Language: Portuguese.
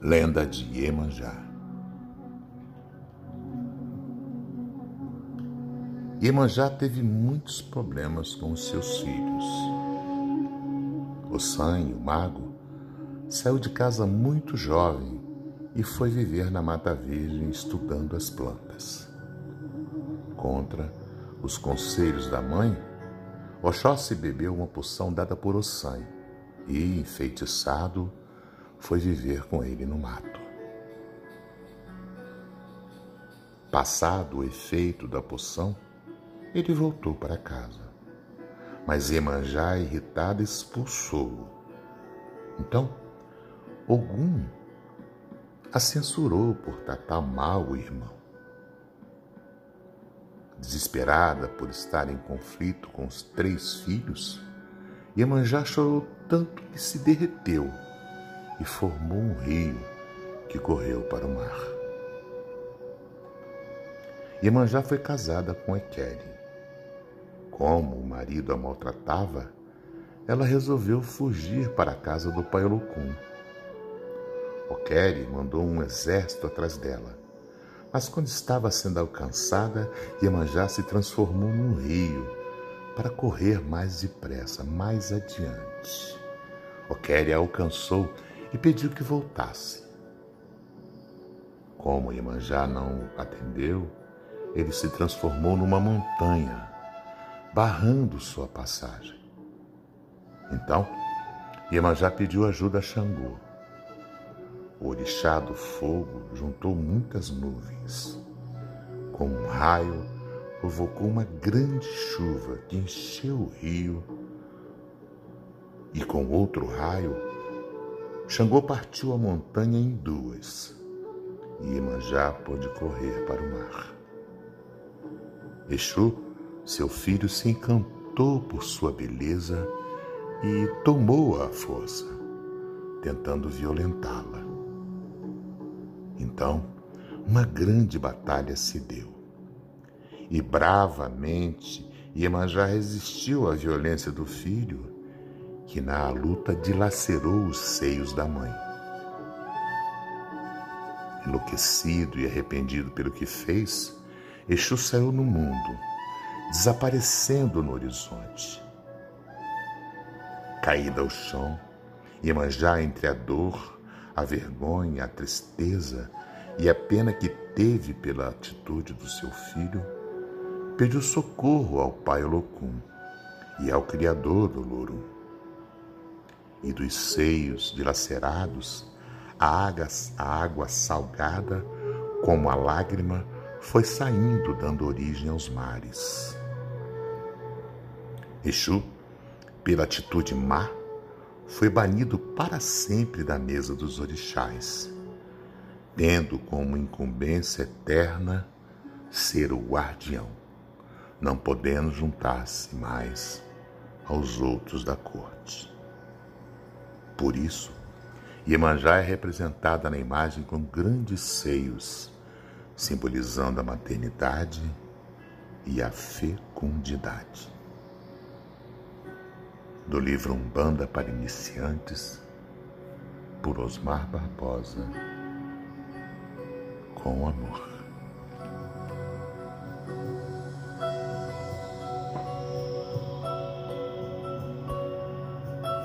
Lenda de Iemanjá Iemanjá teve muitos problemas com os seus filhos. O Sanho, o mago, saiu de casa muito jovem e foi viver na Mata Virgem estudando as plantas. Contra os conselhos da mãe, Oxóssi bebeu uma poção dada por Ossan e, enfeitiçado, foi viver com ele no mato. Passado o efeito da poção, ele voltou para casa. Mas Iemanjá, irritada, expulsou-o. Então, Ogum a censurou por tratar mal o irmão. Desesperada por estar em conflito com os três filhos, Iemanjá chorou tanto que se derreteu e formou um rio que correu para o mar. Iemanjá foi casada com Ekeri. Como o marido a maltratava, ela resolveu fugir para a casa do pai Olocum. Okeri mandou um exército atrás dela, mas quando estava sendo alcançada, Iemanjá se transformou num rio para correr mais depressa, mais adiante. Okeri a alcançou e pediu que voltasse. Como Iemanjá não atendeu, ele se transformou numa montanha, barrando sua passagem. Então, Iemanjá pediu ajuda a Xangô. O orixá do fogo juntou muitas nuvens. Com um raio, provocou uma grande chuva que encheu o rio. E com outro raio, Xangô partiu a montanha em duas e Iemanjá pôde correr para o mar. Exu, seu filho, se encantou por sua beleza e tomou-a à força, tentando violentá-la. Então, uma grande batalha se deu. E bravamente Iemanjá resistiu à violência do filho que na luta dilacerou os seios da mãe. Enlouquecido e arrependido pelo que fez, Exu saiu no mundo, desaparecendo no horizonte. Caída ao chão, Iemanjá entre a dor, a vergonha, a tristeza e a pena que teve pela atitude do seu filho, pediu socorro ao pai Olocum e ao Criador do Louro e dos seios dilacerados, a água, a água salgada, como a lágrima, foi saindo, dando origem aos mares. Exu, pela atitude má, foi banido para sempre da mesa dos orixás, tendo como incumbência eterna ser o guardião, não podendo juntar-se mais aos outros da corte. Por isso, Iemanjá é representada na imagem com grandes seios, simbolizando a maternidade e a fecundidade. Do livro Umbanda para Iniciantes, por Osmar Barbosa, com amor.